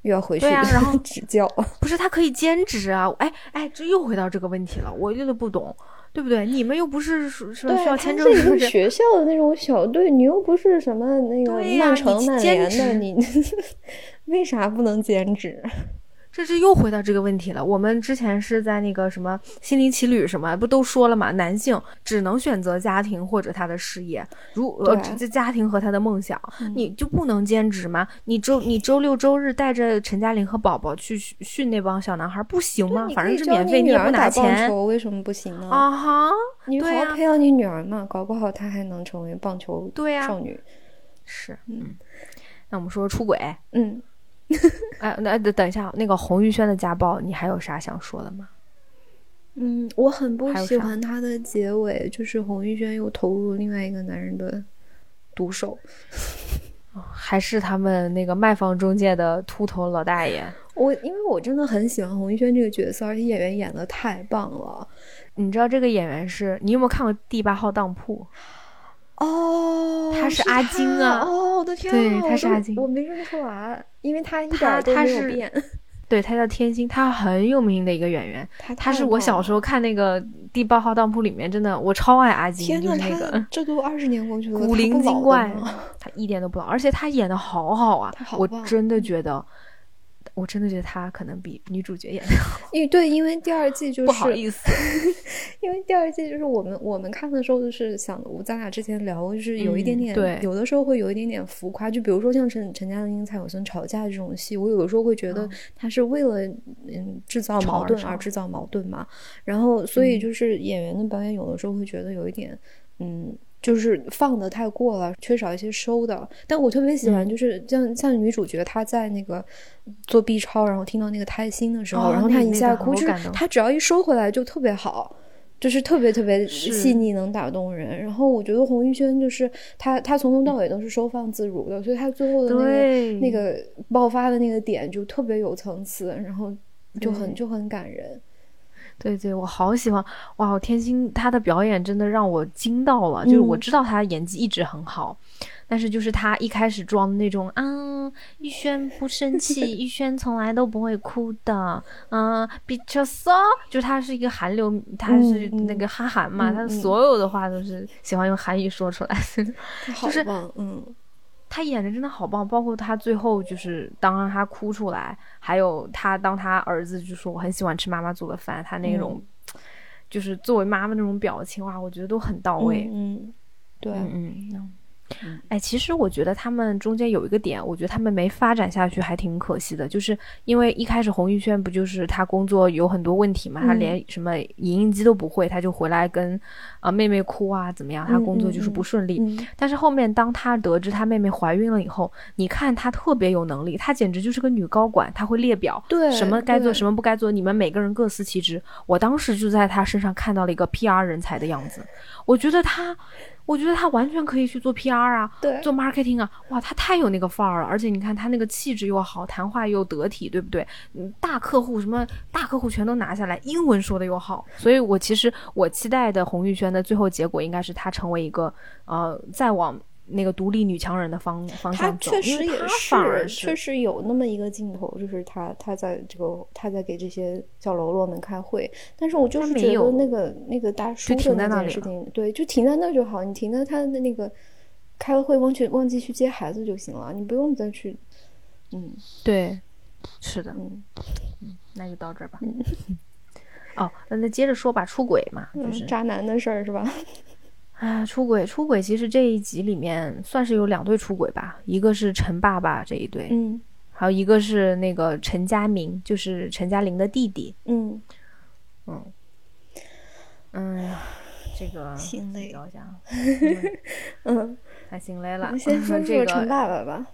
又要回去对啊，然后指教，不是他可以兼职啊？哎哎，这又回到这个问题了，我有点不懂，对不对？你们又不是说需要签证，是学校的那种小队，你又不是什么那个曼城曼联的，你 为啥不能兼职？这是又回到这个问题了。我们之前是在那个什么心灵奇旅什么不都说了嘛？男性只能选择家庭或者他的事业，如呃这家庭和他的梦想，你就不能兼职吗？你周你周六周日带着陈嘉玲和宝宝去训那帮小男孩不行吗？反正是免费，你也不拿钱，为什么不行呢？啊哈，你好好培养你女儿嘛，搞不好她还能成为棒球对呀少女。是嗯，那我们说出轨，嗯。哎，那等等一下，那个洪玉轩的家暴，你还有啥想说的吗？嗯，我很不喜欢他的结尾，就是洪玉轩又投入另外一个男人的毒手，还是他们那个卖房中介的秃头老大爷。我因为我真的很喜欢洪玉轩这个角色，而且演员演的太棒了。你知道这个演员是？你有没有看过《第八号当铺》？哦，他是阿金啊！哦，我的天，对，他是阿金，我没认出来，因为他一点都没有变。对他叫天心，他很有名的一个演员。他他是我小时候看那个《第八号当铺》里面，真的我超爱阿金，就是那个这都二十年过去了，古灵精怪，他一点都不老，而且他演的好好啊，我真的觉得。我真的觉得他可能比女主角演的好。因对，因为第二季就是 不好意思，因为第二季就是我们我们看的时候就是想，我咱俩之前聊就是有一点点，对，有的时候会有一点点浮夸。就比如说像陈陈嘉玲、蔡永森吵架这种戏，我有的时候会觉得他是为了嗯制造矛盾而制造矛盾嘛。然后所以就是演员的表演有的时候会觉得有一点嗯。就是放的太过了，缺少一些收的。但我特别喜欢，就是像像女主角她在那个做 B 超，然后听到那个胎心的时候，然后她一下哭，就是她只要一收回来就特别好，就是特别特别细腻，能打动人。然后我觉得洪玉轩就是他，他从头到尾都是收放自如的，所以他最后的那个那个爆发的那个点就特别有层次，然后就很就很感人。对对，我好喜欢哇！天心她的表演真的让我惊到了，就是我知道她演技一直很好，但是就是她一开始装的那种啊，玉轩不生气，玉轩从来都不会哭的，嗯，比较骚，就是她是一个韩流，她是那个哈韩嘛，她所有的话都是喜欢用韩语说出来，就是嗯。他演的真的好棒，包括他最后就是当他哭出来，还有他当他儿子就说我很喜欢吃妈妈做的饭，他那种就是作为妈妈那种表情哇，我觉得都很到位。嗯，对，嗯嗯。哎，其实我觉得他们中间有一个点，我觉得他们没发展下去还挺可惜的，就是因为一开始洪玉轩不就是他工作有很多问题嘛，他连什么影印机都不会，他就回来跟啊妹妹哭啊怎么样，他工作就是不顺利。但是后面当他得知他妹妹怀孕了以后，你看他特别有能力，他简直就是个女高管，他会列表，对，什么该做什么不该做，你们每个人各司其职。我当时就在他身上看到了一个 PR 人才的样子，我觉得他。我觉得他完全可以去做 PR 啊，对，做 marketing 啊，哇，他太有那个范儿了，而且你看他那个气质又好，谈话又得体，对不对？嗯，大客户什么大客户全都拿下来，英文说的又好，所以我其实我期待的洪玉轩的最后结果应该是他成为一个呃，再往那个独立女强人的方方向走，确实也是，确实有那么一个镜头，就是他他在这个他在给这些小喽啰们开会，但是我就是觉得那个那个大叔的那件事情，对，就停在那就好，你停在他的那个开了会忘去忘记去接孩子就行了，你不用再去，嗯，对，是的，嗯嗯，那就到这儿吧。哦，那那接着说吧，出轨嘛，就是渣男的事儿是吧？啊，出轨，出轨，其实这一集里面算是有两对出轨吧，一个是陈爸爸这一对，嗯，还有一个是那个陈佳明，就是陈嘉玲的弟弟，嗯，嗯，嗯，这个 心累，嗯，太心累了。先说这个陈爸爸吧。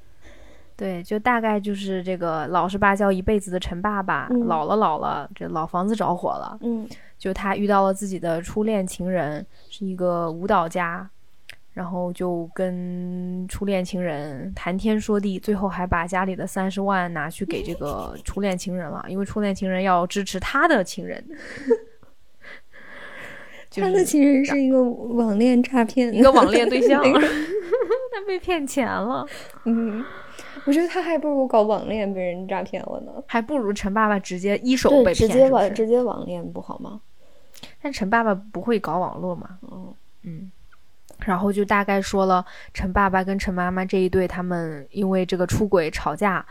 对，就大概就是这个老实巴交一辈子的陈爸爸，老了老了，这老房子着火了。嗯，就他遇到了自己的初恋情人，是一个舞蹈家，然后就跟初恋情人谈天说地，最后还把家里的三十万拿去给这个初恋情人了，因为初恋情人要支持他的情人。他的情人是一个网恋诈骗，一个网恋对象，他被骗钱了。嗯。我觉得他还不如搞网恋被人诈骗了呢，还不如陈爸爸直接一手被骗，直接网直接网恋不好吗？但陈爸爸不会搞网络嘛？嗯嗯，然后就大概说了陈爸爸跟陈妈妈这一对，他们因为这个出轨吵架，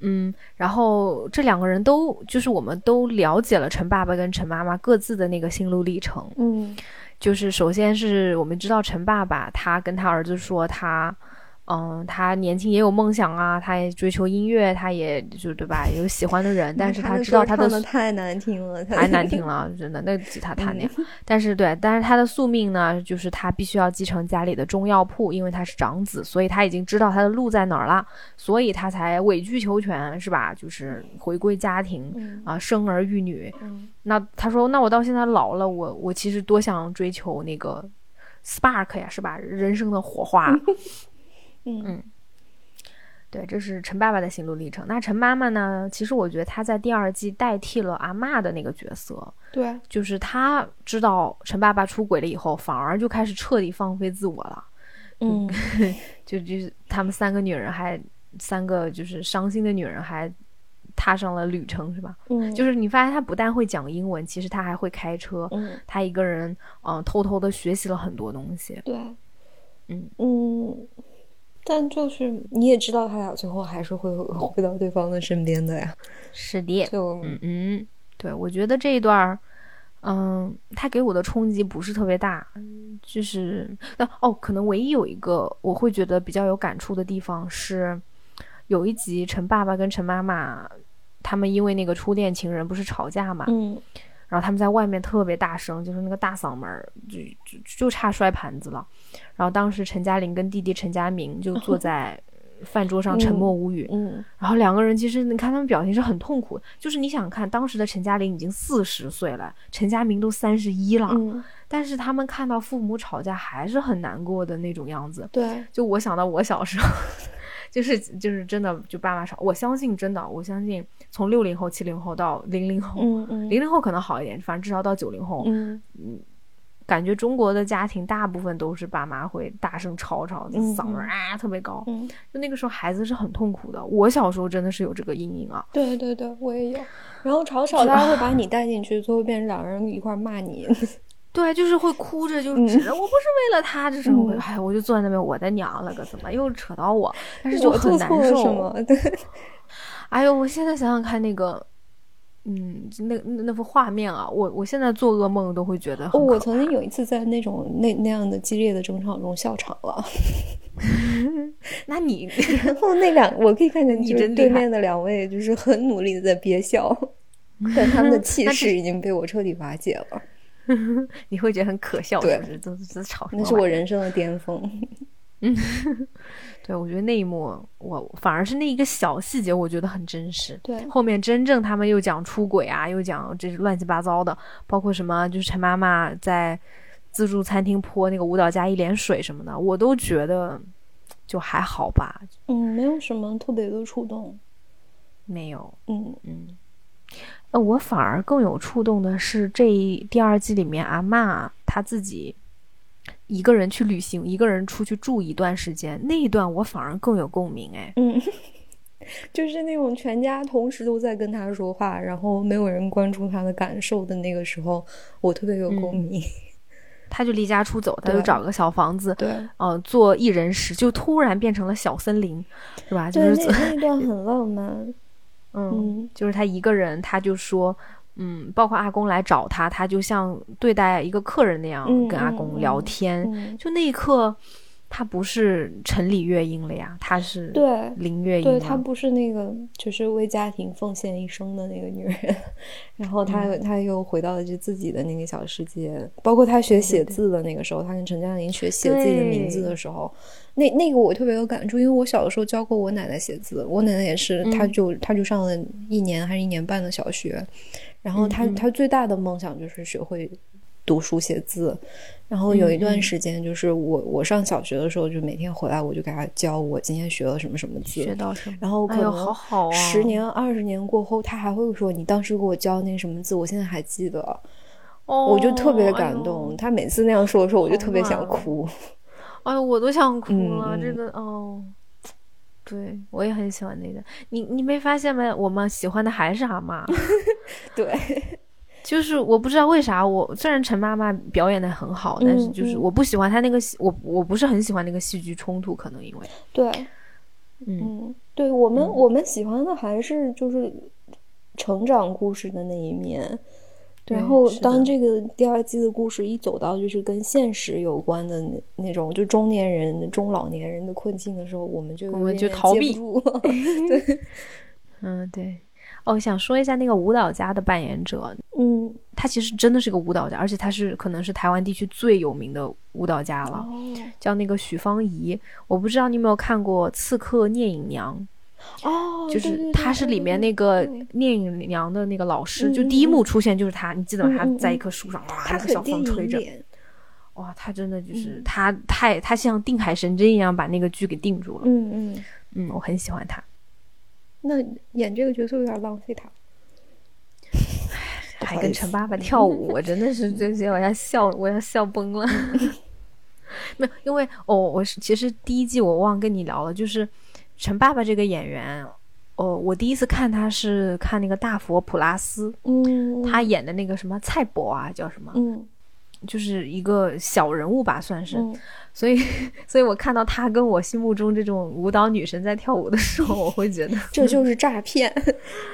嗯，然后这两个人都就是我们都了解了陈爸爸跟陈妈妈各自的那个心路历程，嗯，就是首先是我们知道陈爸爸他跟他儿子说他。嗯，他年轻也有梦想啊，他也追求音乐，他也就对吧，有喜欢的人，但是他知道他的太难听了，太难听 了，真的那吉他弹的，但是对，但是他的宿命呢，就是他必须要继承家里的中药铺，因为他是长子，所以他已经知道他的路在哪儿了，所以他才委曲求全，是吧？就是回归家庭啊，生儿育女。那他说，那我到现在老了，我我其实多想追求那个 spark 呀，是吧？人生的火花。嗯，对，这是陈爸爸的心路历程。那陈妈妈呢？其实我觉得她在第二季代替了阿妈的那个角色。对，就是她知道陈爸爸出轨了以后，反而就开始彻底放飞自我了。嗯，就就是他们三个女人还三个就是伤心的女人还踏上了旅程，是吧？嗯，就是你发现她不但会讲英文，其实她还会开车。嗯，她一个人嗯偷偷的学习了很多东西。对，嗯嗯。但就是你也知道，他俩最后还是会回到对方的身边的呀。是的，就嗯嗯，对，我觉得这一段儿，嗯，他给我的冲击不是特别大，就是那哦，可能唯一有一个我会觉得比较有感触的地方是，有一集陈爸爸跟陈妈妈他们因为那个初恋情人不是吵架嘛，嗯。然后他们在外面特别大声，就是那个大嗓门儿，就就就差摔盘子了。然后当时陈嘉玲跟弟弟陈嘉明就坐 在饭桌上沉默无语。嗯。然后两个人其实你看他们表情是很痛苦，就是你想看当时的陈嘉玲已经四十岁了，陈嘉明都三十一了，但是他们看到父母吵架还是很难过的那种样子。对。就我想到我小时候。就是就是真的，就爸妈吵，我相信真的，我相信从六零后、七零后到零零后，零零后可能好一点，反正至少到九零后，嗯嗯，感觉中国的家庭大部分都是爸妈会大声吵吵，嗓门啊特别高，就那个时候孩子是很痛苦的。我小时候真的是有这个阴影啊。对对对，我也有。然后吵吵，他会把你带进去，最后变成两个人一块骂你。对，就是会哭着就指，我不是为了他，这时候哎，我就坐在那边，我的娘了个，怎么又扯到我？但是就很难受。对，哎呦，我现在想想看那个，嗯，那那幅画面啊，我我现在做噩梦都会觉得。我曾经有一次在那种那那样的激烈的争吵中笑场了。那你 然后那两我可以看见，你对面的两位就是很努力的在憋笑，但他们的气势已经被我彻底瓦解了。你会觉得很可笑，是不是？都是吵那是我人生的巅峰。嗯，对，我觉得那一幕，我反而是那一个小细节，我觉得很真实。对，后面真正他们又讲出轨啊，又讲这乱七八糟的，包括什么，就是陈妈妈在自助餐厅泼那个舞蹈家一脸水什么的，我都觉得就还好吧。嗯，没有什么特别的触动。没有。嗯嗯。呃，我反而更有触动的是这第二季里面阿妈她自己一个人去旅行，一个人出去住一段时间，那一段我反而更有共鸣哎。嗯，就是那种全家同时都在跟她说话，然后没有人关注她的感受的那个时候，我特别有共鸣。他就离家出走，他就找个小房子，对，嗯，做一人食，就突然变成了小森林，是吧？就是那段很浪漫。嗯，就是他一个人，他就说，嗯，包括阿公来找他，他就像对待一个客人那样跟阿公聊天，就那一刻。她不是城里月英了呀，她是对林月英。对她不是那个，就是为家庭奉献一生的那个女人。然后她她又回到了就自己的那个小世界。包括她学写字的那个时候，她跟陈嘉玲学写自己的名字的时候，那那个我特别有感触，因为我小的时候教过我奶奶写字，我奶奶也是，她就她就上了一年还是一年半的小学，然后她她最大的梦想就是学会。读书写字，然后有一段时间，就是我我上小学的时候，就每天回来我就给他教我今天学了什么什么字，学到什么，然后可能十年二十年过后，他还会说你当时给我教那什么字，我现在还记得，哦，我就特别感动。他每次那样说的时候，我就特别想哭。哎呦，我都想哭了，这个哦，对我也很喜欢那个。你你没发现吗？我们喜欢的还是阿妈，对。就是我不知道为啥，我虽然陈妈妈表演的很好，但是就是我不喜欢她那个戏，我我不是很喜欢那个戏剧冲突，可能因为对，嗯，对我们我们喜欢的还是就是成长故事的那一面，然后当这个第二季的故事一走到就是跟现实有关的那那种就中年人中老年人的困境的时候，我们就我们就逃避，对，嗯对。哦，想说一下那个舞蹈家的扮演者，嗯，他其实真的是个舞蹈家，而且他是可能是台湾地区最有名的舞蹈家了，叫那个许芳宜。我不知道你有没有看过《刺客聂隐娘》？哦，就是他是里面那个聂隐娘的那个老师，就第一幕出现就是他，你记得吗？他在一棵树上，哇，那个小风吹着，哇，他真的就是他太他像定海神针一样把那个剧给定住了。嗯嗯嗯，我很喜欢他。那演这个角色有点浪费他，还跟陈爸爸 跳舞，我真的是这些我要笑，我要笑崩了。没有，因为哦，我是其实第一季我忘跟你聊了，就是陈爸爸这个演员，哦，我第一次看他是看那个大佛普拉斯，嗯，他演的那个什么蔡伯啊，叫什么？嗯。就是一个小人物吧，算是，所以，所以我看到他跟我心目中这种舞蹈女神在跳舞的时候，我会觉得这就是诈骗，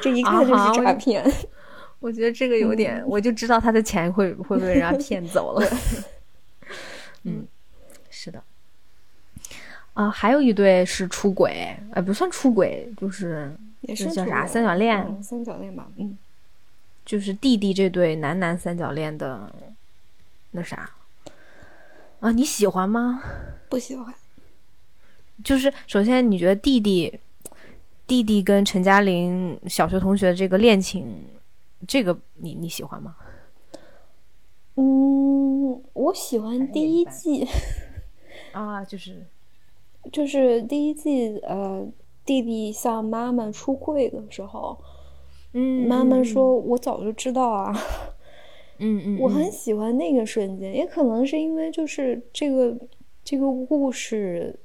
这一看就是诈骗。我觉得这个有点，我就知道他的钱会会被人家骗走了。嗯，是的。啊，还有一对是出轨，哎，不算出轨，就是也是叫啥三角恋？三角恋吧，嗯，就是弟弟这对男男三角恋的。那啥啊？你喜欢吗？不喜欢。就是首先，你觉得弟弟弟弟跟陈嘉玲小学同学这个恋情，这个你你喜欢吗？嗯，我喜欢第一季 啊，就是就是第一季，呃，弟弟向妈妈出柜的时候，嗯，妈妈说：“我早就知道啊。”嗯嗯，我很喜欢那个瞬间，也可能是因为就是这个这个故事，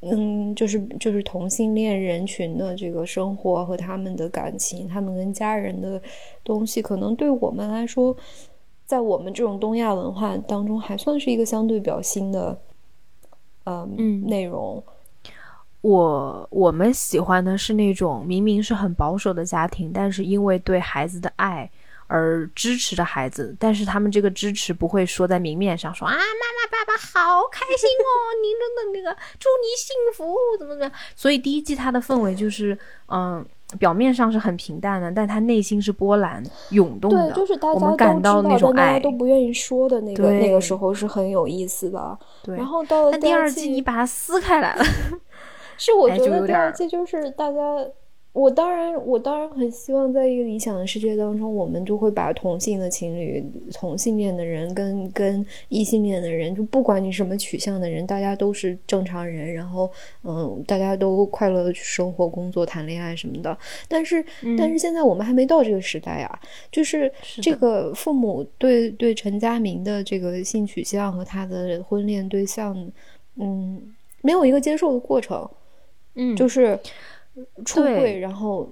嗯，就是就是同性恋人群的这个生活和他们的感情，他们跟家人的东西，可能对我们来说，在我们这种东亚文化当中，还算是一个相对比较新的，嗯，内容。我我们喜欢的是那种明明是很保守的家庭，但是因为对孩子的爱。而支持的孩子，但是他们这个支持不会说在明面上说啊，妈妈爸爸好开心哦，您真的那个祝你幸福，怎么怎么样？所以第一季它的氛围就是，嗯，表面上是很平淡的，但他内心是波澜涌动的。对，就是大家都感到那种爱，都不愿意说的那个那个时候是很有意思的。对，然后到了第二季，你把它撕开来了，是我觉得第二季就是大家。我当然，我当然很希望在一个理想的世界当中，我们就会把同性的情侣、同性恋的人跟跟异性恋的人，就不管你什么取向的人，大家都是正常人，然后嗯，大家都快乐的去生活、工作、谈恋爱什么的。但是，但是现在我们还没到这个时代啊，就是这个父母对对陈佳明的这个性取向和他的婚恋对象，嗯，没有一个接受的过程，嗯，就是。出柜，然后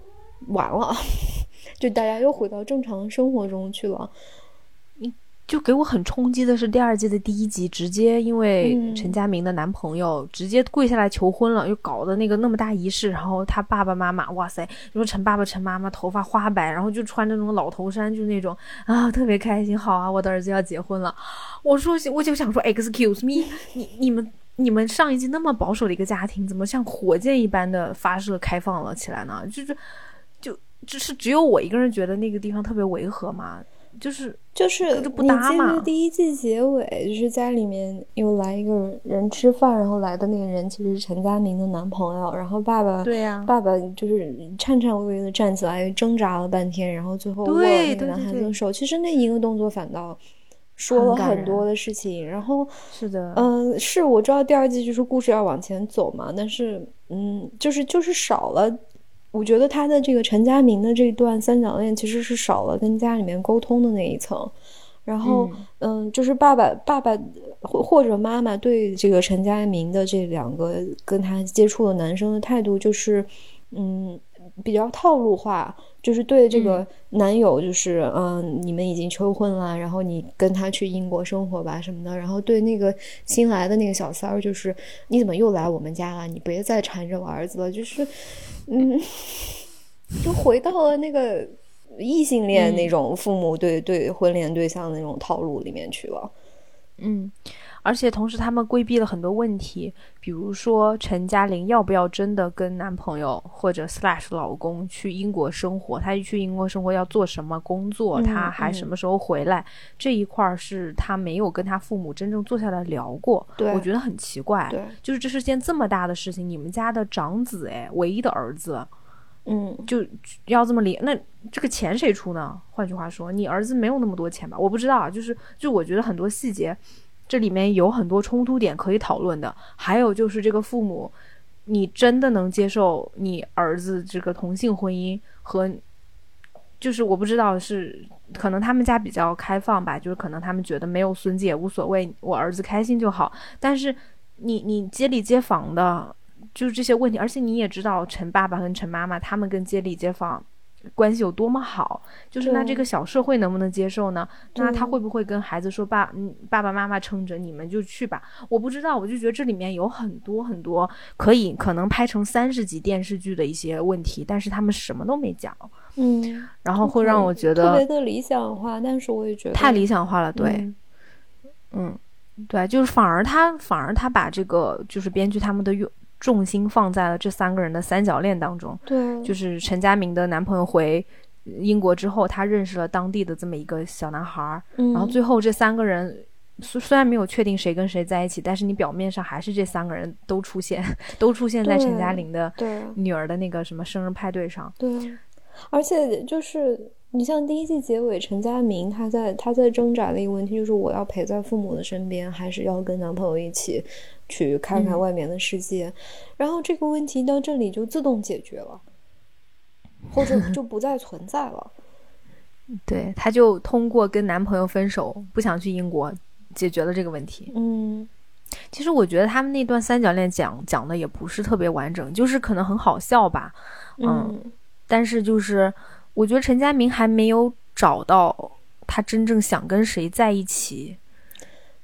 完了，就大家又回到正常生活中去了。你就给我很冲击的是第二季的第一集，直接因为陈佳明的男朋友直接跪下来求婚了，又搞的那个那么大仪式，然后他爸爸妈妈，哇塞，你说陈爸爸陈妈妈头发花白，然后就穿着那种老头衫，就那种啊，特别开心。好啊，我的儿子要结婚了。我说，我就想说，excuse me，你你们。你们上一季那么保守的一个家庭，怎么像火箭一般的发射开放了起来呢？就是，就只是只有我一个人觉得那个地方特别违和嘛？就是就是不搭嘛。第一季结尾就是家里面又来一个人吃饭，然后来的那个人其实是陈佳明的男朋友，然后爸爸对呀，爸爸就是颤颤巍巍的站起来，挣扎了半天，然后最后握了那个男孩子的手。其实那一个动作反倒。说了很多的事情，然后是的，嗯，是我知道第二季就是故事要往前走嘛，但是嗯，就是就是少了，我觉得他的这个陈佳明的这段三角恋其实是少了跟家里面沟通的那一层，然后嗯，就是爸爸爸爸或或者妈妈对这个陈佳明的这两个跟他接触的男生的态度就是嗯比较套路化。就是对这个男友，就是嗯，你们已经求婚了，然后你跟他去英国生活吧什么的。然后对那个新来的那个小三儿，就是你怎么又来我们家了？你别再缠着我儿子了。就是，嗯，就回到了那个异性恋那种父母对对婚恋对象的那种套路里面去了。嗯。而且同时，他们规避了很多问题，比如说陈嘉玲要不要真的跟男朋友或者 slash 老公去英国生活？她一去英国生活要做什么工作？她还什么时候回来？这一块儿是她没有跟她父母真正坐下来聊过。我觉得很奇怪。对，就是这是件这么大的事情，你们家的长子，哎，唯一的儿子，嗯，就要这么离？那这个钱谁出呢？换句话说，你儿子没有那么多钱吧？我不知道啊，就是就我觉得很多细节。这里面有很多冲突点可以讨论的，还有就是这个父母，你真的能接受你儿子这个同性婚姻和，就是我不知道是可能他们家比较开放吧，就是可能他们觉得没有孙子也无所谓，我儿子开心就好。但是你你街里街坊的，就是这些问题，而且你也知道陈爸爸跟陈妈妈他们跟街里街坊。关系有多么好，就是那这个小社会能不能接受呢？那他会不会跟孩子说爸，嗯，爸爸妈妈撑着，你们就去吧？我不知道，我就觉得这里面有很多很多可以可能拍成三十集电视剧的一些问题，但是他们什么都没讲，嗯，然后会让我觉得特别的理想化，但是我也觉得太理想化了，对，嗯，对，就是反而他反而他把这个就是编剧他们的用。重心放在了这三个人的三角恋当中，对，就是陈佳明的男朋友回英国之后，他认识了当地的这么一个小男孩，然后最后这三个人虽虽然没有确定谁跟谁在一起，但是你表面上还是这三个人都出现，都出现在陈嘉玲的女儿的那个什么生日派对上，对，而且就是。你像第一季结尾，陈佳明他在他在挣扎的一个问题就是我要陪在父母的身边，还是要跟男朋友一起去看看外面的世界？然后这个问题到这里就自动解决了，或者 就不再存在了。对，她就通过跟男朋友分手，不想去英国，解决了这个问题。嗯，其实我觉得他们那段三角恋讲讲的也不是特别完整，就是可能很好笑吧。嗯，但是就是。我觉得陈佳明还没有找到他真正想跟谁在一起，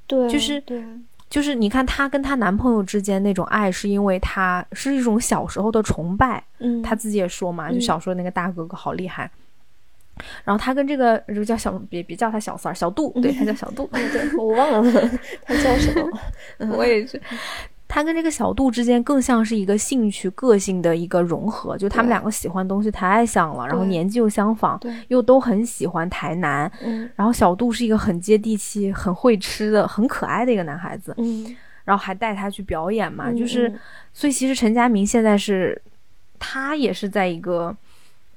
对，就是就是你看她跟她男朋友之间那种爱，是因为她是一种小时候的崇拜，嗯，她自己也说嘛，就小时候那个大哥哥好厉害，然后她跟这个就叫小别别叫他小三儿小杜，对他叫小杜，对我忘了 他叫什么，我也是。他跟这个小杜之间更像是一个兴趣、个性的一个融合，就他们两个喜欢东西太像了，然后年纪又相仿，又都很喜欢台南。嗯，然后小杜是一个很接地气、很会吃的、很可爱的一个男孩子。嗯，然后还带他去表演嘛，就是，所以其实陈佳明现在是他也是在一个，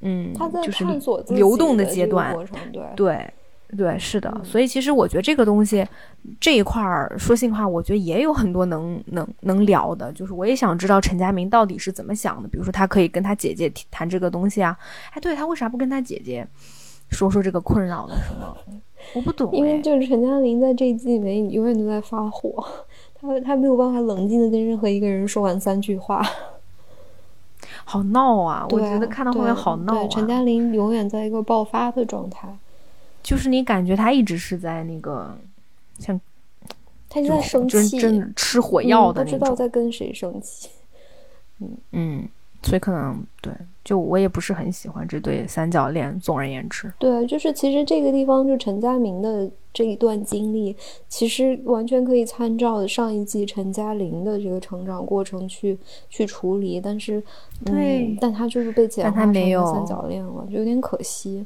嗯，他在就是流动的阶段，对对，是的。嗯所以其实我觉得这个东西这一块儿，说心里话，我觉得也有很多能能能聊的。就是我也想知道陈佳明到底是怎么想的。比如说，他可以跟他姐姐谈这个东西啊，哎，对他为啥不跟他姐姐说说这个困扰呢什么？我不懂、哎，因为就是陈佳明在这一季里面永远都在发火，他他没有办法冷静的跟任何一个人说完三句话。好闹啊！我觉得看到后面好闹啊。对陈嘉玲永远在一个爆发的状态，就是你感觉他一直是在那个像他就在生气，真的吃火药的嗯不知道。在跟谁生气。嗯嗯，所以可能对，就我也不是很喜欢这对三角恋。总而言之，对，就是其实这个地方，就陈佳明的这一段经历，其实完全可以参照上一季陈嘉玲的这个成长过程去去处理，但是，对嗯，但他就是被简但化成了他没有三角恋了，就有点可惜。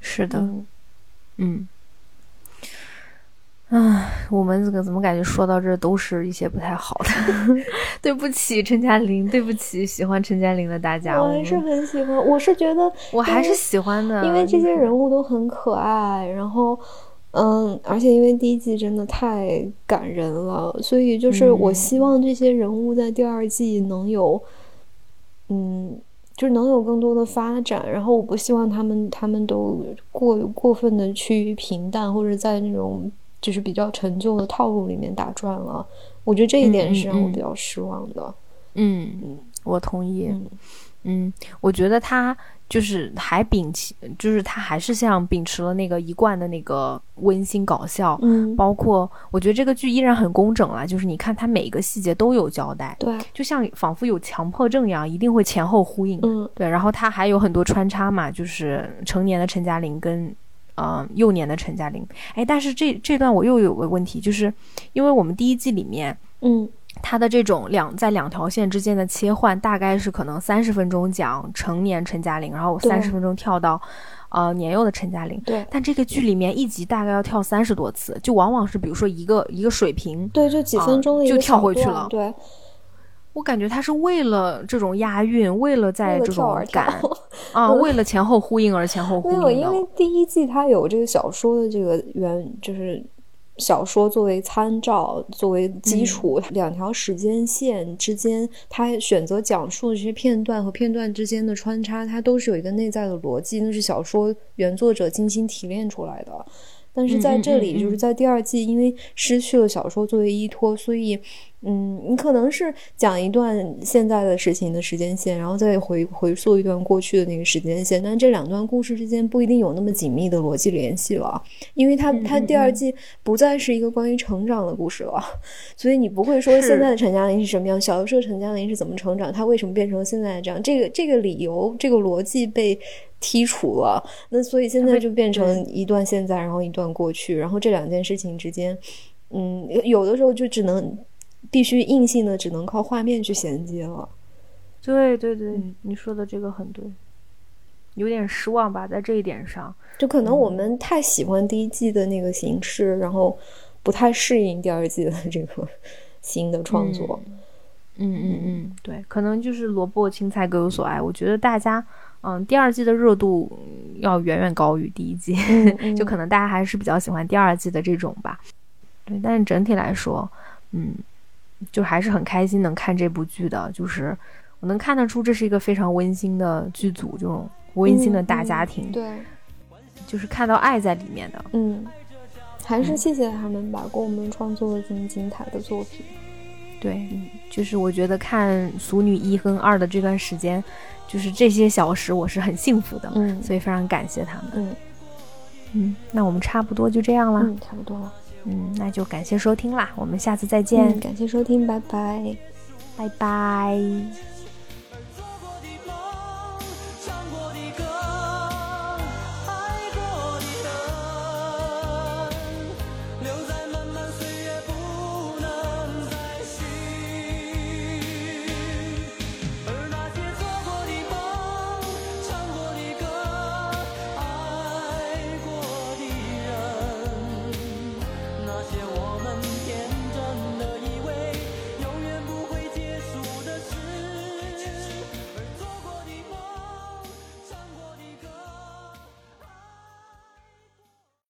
是的，嗯，嗯。唉，我们这个怎么感觉说到这儿都是一些不太好的？对不起，陈嘉玲，对不起，喜欢陈嘉玲的大家，我还是很喜欢，我是觉得，我还是喜欢的，因为这些人物都很可爱，然后。嗯，而且因为第一季真的太感人了，所以就是我嗯希望这些人物在第二季能有，嗯，就是能有更多的发展。然后我不希望他们他们都过过分的趋于平淡，或者在那种就是比较陈旧的套路里面打转了。我觉得这一点嗯是让我嗯比较失望的。嗯，我同意。嗯嗯，我觉得他就是还秉持，就是他还是像秉持了那个一贯的那个温馨搞笑，嗯，包括我觉得这个剧依然很工整了，就是你看他每一个细节都有交代，对，就像仿佛有强迫症一样，一定会前后呼应。嗯对，然后他还有很多穿插嘛，就是成年的陈嘉玲跟。呃，幼年的陈嘉玲，哎，但是这这段我又有个问题，就是因为我们第一季里面，嗯它的这种两在两条线之间的切换，大概是可能三十分钟讲成年陈嘉玲，然后对三十分钟跳到呃年幼的陈嘉玲。对但这个剧里面一集大概要跳三十多次，就往往是比如说一个一个水平，对，就几啊分钟就个跳回去了对，我感觉他是为了这种押韵，为了在这种感啊，为了前后呼应而前后呼没有，应。因为第一季它有这个小说的这个原，就是小说作为参照、作为基础，两条时间线之间，它选择讲述的这些片段和片段之间的穿插，它都是有一个内在的逻辑，那是小说原作者精心提炼出来的。但是在这里，嗯嗯嗯就是在第二季，因为失去了小说作为依托，所以，嗯，你可能是讲一段现在的事情的时间线，然后再回回溯一段过去的那个时间线，但这两段故事之间不一定有那么紧密的逻辑联系了，因为它它第二季不再是一个关于成长的故事了，所以你不会说现在的陈嘉玲是什么样，小的时候陈嘉玲是怎么成长，她为什么变成现在的这样，这个这个理由这个逻辑被剔除了，那所以现在就变成一段现在，然后一段过去，然后这两件事情之间，嗯，有的时候就只能必须硬性的只能靠画面去衔接了。对对对，嗯你说的这个很对，有点失望吧，在这一点上。就可能我们太喜欢第一季的那个形式，然后不太适应第二季的这个 新的创作。嗯嗯嗯，对，可能就是萝卜青菜各有所爱。我觉得大家，嗯，第二季的热度嗯要远远高于第一季，嗯嗯就可能大家还是比较喜欢第二季的这种吧。对，但是整体来说，嗯，就还是很开心能看这部剧的，就是我能看得出这是一个非常温馨的剧组，这种温馨的大家庭，嗯对，就是看到爱在里面的。嗯，还是谢谢他们吧，给我们创作了这么精彩的作品。对，就是我觉得看《俗女一》跟二的这段时间，就是这些小时我是很幸福的，嗯所以非常感谢他们。嗯嗯，那我们差不多就这样了。嗯，差不多了。嗯，那就感谢收听啦，我们下次再见，嗯，感谢收听，拜拜。拜拜。